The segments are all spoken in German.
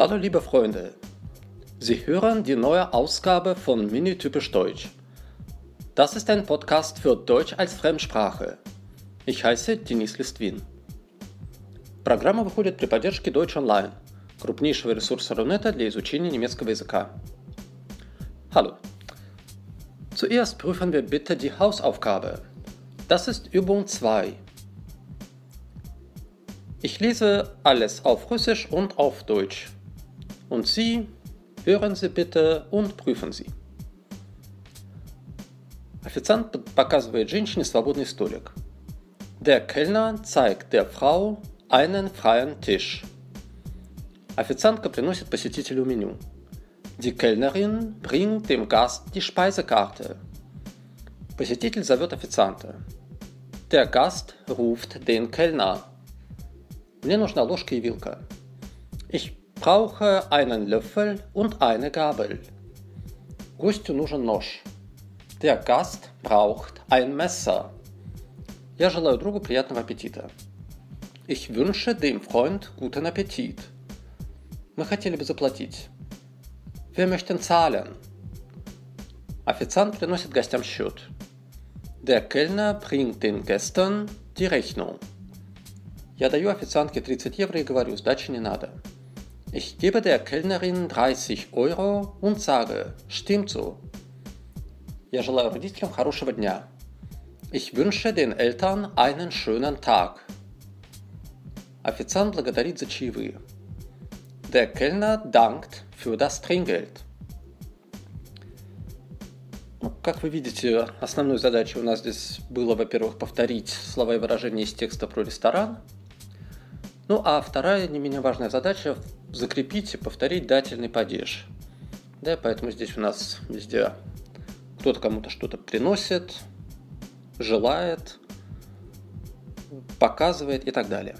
Hallo liebe Freunde, Sie hören die neue Ausgabe von Mini Typisch Deutsch. Das ist ein Podcast für Deutsch als Fremdsprache. Ich heiße Денис Листвин. Программа выходит при поддержке Deutsch Online, крупнейшего ресурса Рунета для изучения немецкого языка. Hallo. Zuerst prüfen wir bitte die Hausaufgabe. Das ist Übung 2. Ich lese alles auf Russisch und auf Deutsch. Und Sie hören Sie bitte und prüfen Sie. Официант показывает женщине свободный столик. Der Kellner zeigt der Frau einen freien Tisch. Официантка приносит посетителю меню. Die Kellnerin bringt dem Gast die Speisekarte. Посетитель зовет официанта. Der Gast ruft den Kellner. Мне нужна ложка и вилка. Ich brauche einen Löffel und eine Gabel. Гостю нужен нож. Der Gast braucht ein Messer. Я желаю другу приятного аппетита. Ich wünsche dem Freund guten Appetit. Мы хотели бы заплатить. Wir möchten zahlen. Официант приносит гостям счет. Der Kellner bringt den Gästen die Rechnung. Я даю официантке 30 евро и говорю, сдачи не надо. Ich gebe der Kellnerin 30 Euro und sage, stimmt so. Я желаю родителям хорошего дня. Ich wünsche den Eltern einen schönen Tag. Официант благодарит за чаевые. Der Kellner dankt für das Trinkgeld. Как вы видите, основной задачей у нас здесь было, во-первых, повторить слова и выражения из текста про ресторан. Ну а вторая, не менее важная задача – закрепить и повторить дательный падеж. Да, поэтому здесь у нас везде кто-то кому-то что-то приносит, желает, показывает и так далее.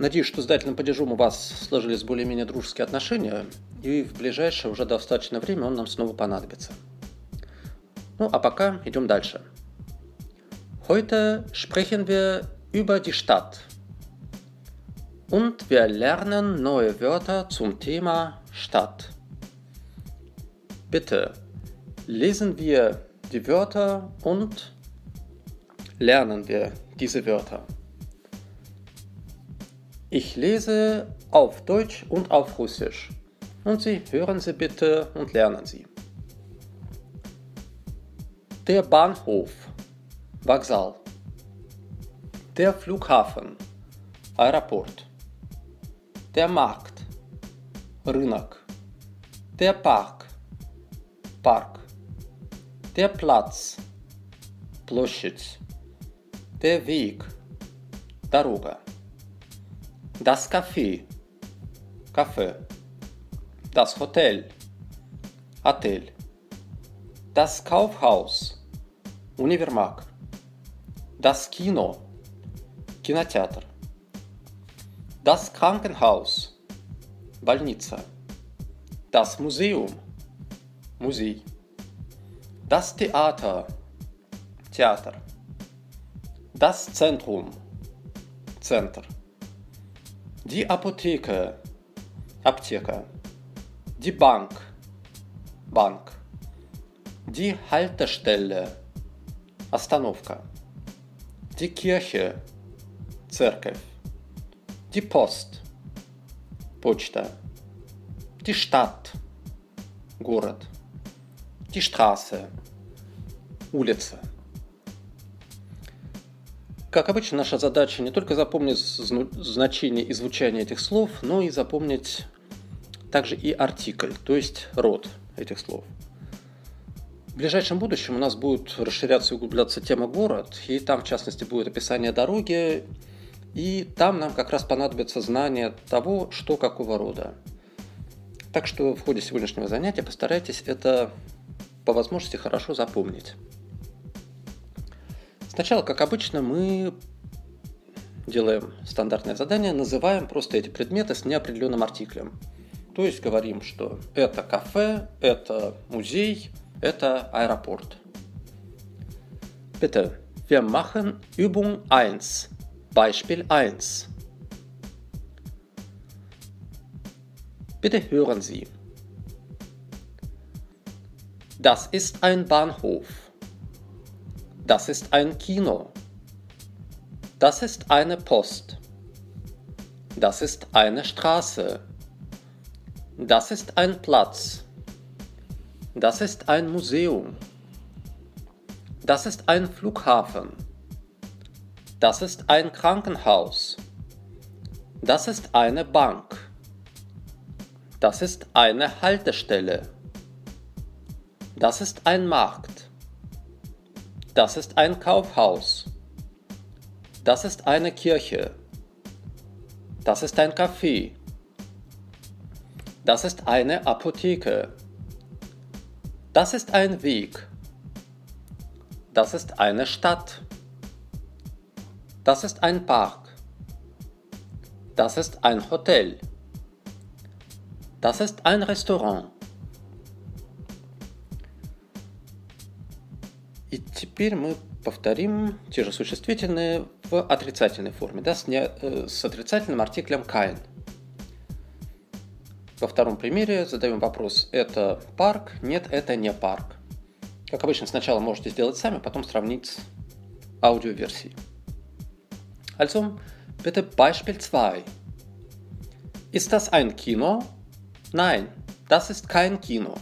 Надеюсь, что с дательным падежом у вас сложились более-менее дружеские отношения, и в ближайшее уже достаточное время он нам снова понадобится. Ну а пока идем дальше. Heute sprechen wir über die Stadt. Und wir lernen neue Wörter zum Thema Stadt. Bitte lesen wir die Wörter und lernen wir diese Wörter. Ich lese auf Deutsch und auf Russisch. Und Sie hören sie bitte und lernen sie. Der Bahnhof, Вокзал. Der Flughafen, Aeroport. Der Markt, Рынок. Der Park, Park. Der Platz, Площадь. Der Weg, Дорога. Das Café, Café. Das Hotel, Hotel. Das Kaufhaus, Univermarkt. Das Kino, Кинотеатр. Das Krankenhaus, Больница. Das Museum, Музей. Das Theater, Theater. Das Zentrum, Center. Die Apotheke, Apteka. Die Bank, Bank. Die Haltestelle, Остановка. Die Kirche, Церковь. Die Post, Почта. Die Stadt, город. Die Straße, улица. Как обычно, наша задача не только запомнить значение и звучание этих слов, но и запомнить также и артикль, то есть род этих слов. В ближайшем будущем у нас будет расширяться и углубляться тема город, и там, в частности, будет описание дороги, и там нам как раз понадобится знание того, что какого рода. Так что в ходе сегодняшнего занятия постарайтесь это по возможности хорошо запомнить. Сначала, как обычно, мы делаем стандартное задание, называем просто эти предметы с неопределенным артиклем. То есть говорим, что это кафе, это музей, это аэропорт. Bitte, wir machen Übung 1. Beispiel 1. Bitte hören Sie. Das ist ein Bahnhof. Das ist ein Kino. Das ist eine Post. Das ist eine Straße. Das ist ein Platz. Das ist ein Museum. Das ist ein Flughafen. Das ist ein Krankenhaus. Das ist eine Bank. Das ist eine Haltestelle. Das ist ein Markt. Das ist ein Kaufhaus. Das ist eine Kirche. Das ist ein Café. Das ist eine Apotheke. Das ist ein Weg. Das ist eine Stadt. Das ist ein Park. Das ist ein Hotel. Das ist ein Restaurant. И теперь мы повторим те же существительные в отрицательной форме, да, с, не, э, с отрицательным артиклем kein. Во втором примере задаем вопрос «это парк?» «Нет, это не парк». Как обычно, сначала можете сделать сами, потом сравнить с аудиоверсией. Also, bitte Beispiel 2. Ist das ein Kino? Nein, das ist kein Kino.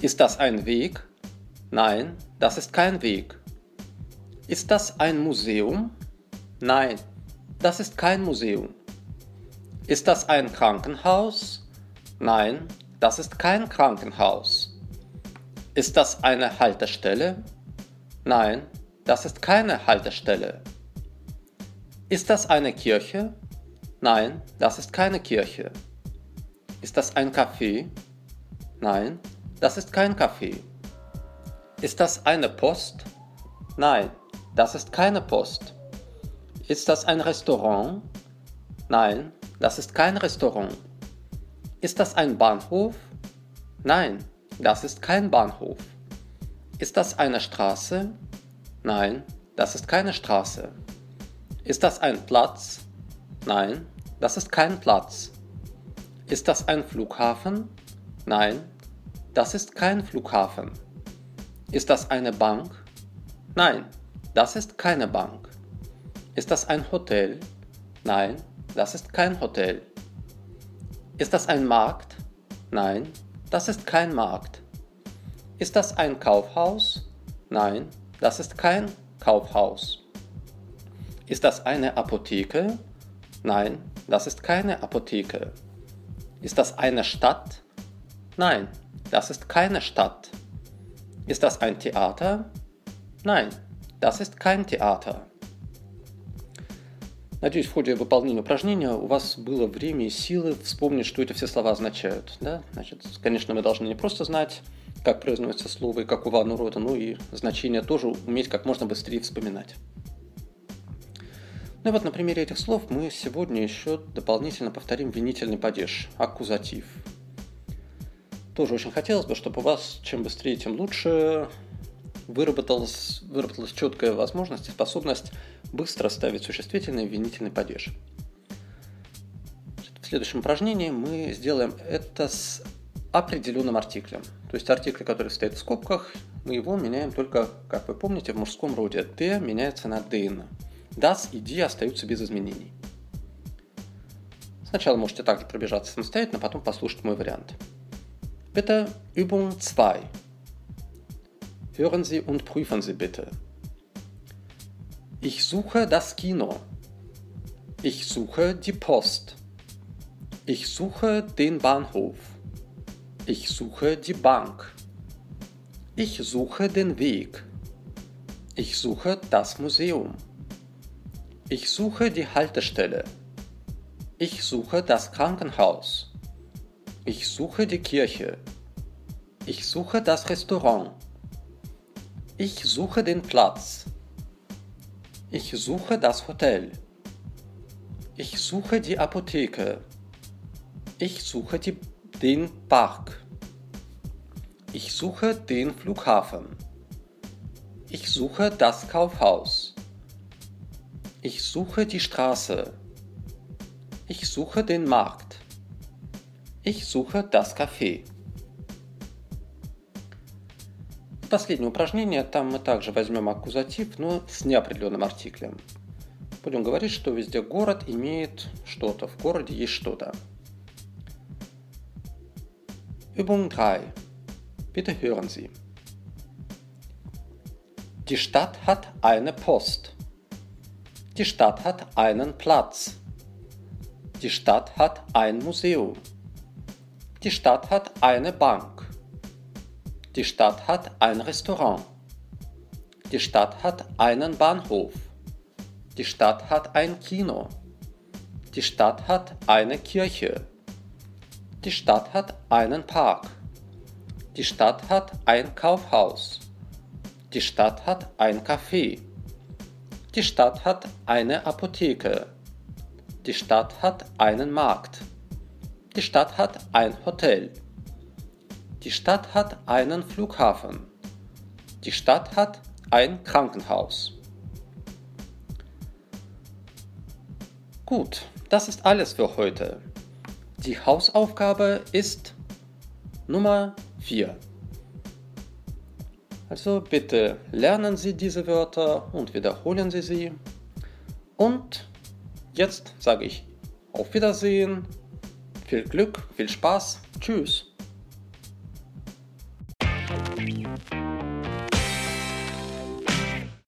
Ist das ein Weg? Nein, das ist kein Weg. Ist das ein Museum? Nein, das ist kein Museum. Ist das ein Krankenhaus? Nein, das ist kein Krankenhaus. Ist das eine Haltestelle? Nein, das ist keine Haltestelle. Ist das eine Kirche? Nein, das ist keine Kirche. Ist das ein Café? Nein, das ist kein Café. Ist das eine Post? Nein, das ist keine Post. Ist das ein Restaurant? Nein, das ist kein Restaurant. Ist das ein Bahnhof? Nein, das ist kein Bahnhof. Ist das eine Straße? Nein, das ist keine Straße. Ist das ein Platz? Nein, das ist kein Platz. Ist das ein Flughafen? Nein, das ist kein Flughafen. Ist das eine Bank? Nein, das ist keine Bank. Ist das ein Hotel? Nein, das ist kein Hotel. Ist das ein Markt? Nein, das ist kein Markt. Ist das ein Kaufhaus? Nein, das ist kein Kaufhaus. Ist das eine Apotheke? Nein, das ist keine Apotheke. Ist das eine Stadt? Nein, das ist keine Stadt. Ist das ein Theater? Nein, das ist kein Theater. Надеюсь, в ходе выполнения упражнения у вас было время и силы вспомнить, что эти все слова означают. Да? Значит, конечно, мы должны не просто знать, как произносится слово и какого оно рода, но и значение тоже уметь как можно быстрее вспоминать. Ну и вот на примере этих слов мы сегодня еще дополнительно повторим винительный падеж, аккузатив – тоже очень хотелось бы, чтобы у вас чем быстрее, тем лучше выработалась, выработалась четкая возможность и способность быстро ставить существительный винительный падеж. В следующем упражнении мы сделаем это с определенным артиклем. То есть артикль, который стоит в скобках, мы его меняем только, как вы помните, в мужском роде. «Д» меняется на «дын». «Das» и «ди» остаются без изменений. Сначала можете также пробежаться самостоятельно, потом послушать мой вариант. Bitte Übung 2. Hören Sie und prüfen Sie bitte. Ich suche das Kino. Ich suche die Post. Ich suche den Bahnhof. Ich suche die Bank. Ich suche den Weg. Ich suche das Museum. Ich suche die Haltestelle. Ich suche das Krankenhaus. Ich suche die Kirche. Ich suche das Restaurant. Ich suche den Platz. Ich suche das Hotel. Ich suche die Apotheke. Ich suche die, den Park. Ich suche den Flughafen. Ich suche das Kaufhaus. Ich suche die Straße. Ich suche den Markt. Ich suche das Café. Последнее упражнение, там мы также возьмем аккузатив, но с неопределенным артиклем. Будем говорить, что везде город имеет что-то, в городе есть что-то. Übung 3. Bitte hören Sie. Die Stadt hat eine Post. Die Stadt hat einen Platz. Die Stadt hat ein Museum. Die Stadt hat eine Bank. Die Stadt hat ein Restaurant. Die Stadt hat einen Bahnhof. Die Stadt hat ein Kino. Die Stadt hat eine Kirche. Die Stadt hat einen Park. Die Stadt hat ein Kaufhaus. Die Stadt hat ein Café. Die Stadt hat eine Apotheke. Die Stadt hat einen Markt. Die Stadt hat ein Hotel. Die Stadt hat einen Flughafen. Die Stadt hat ein Krankenhaus. Gut, das ist alles für heute. Die Hausaufgabe ist Nummer 4. Also bitte lernen Sie diese Wörter und wiederholen Sie sie. Und jetzt sage ich auf Wiedersehen, viel Glück, viel Spaß, tschüss.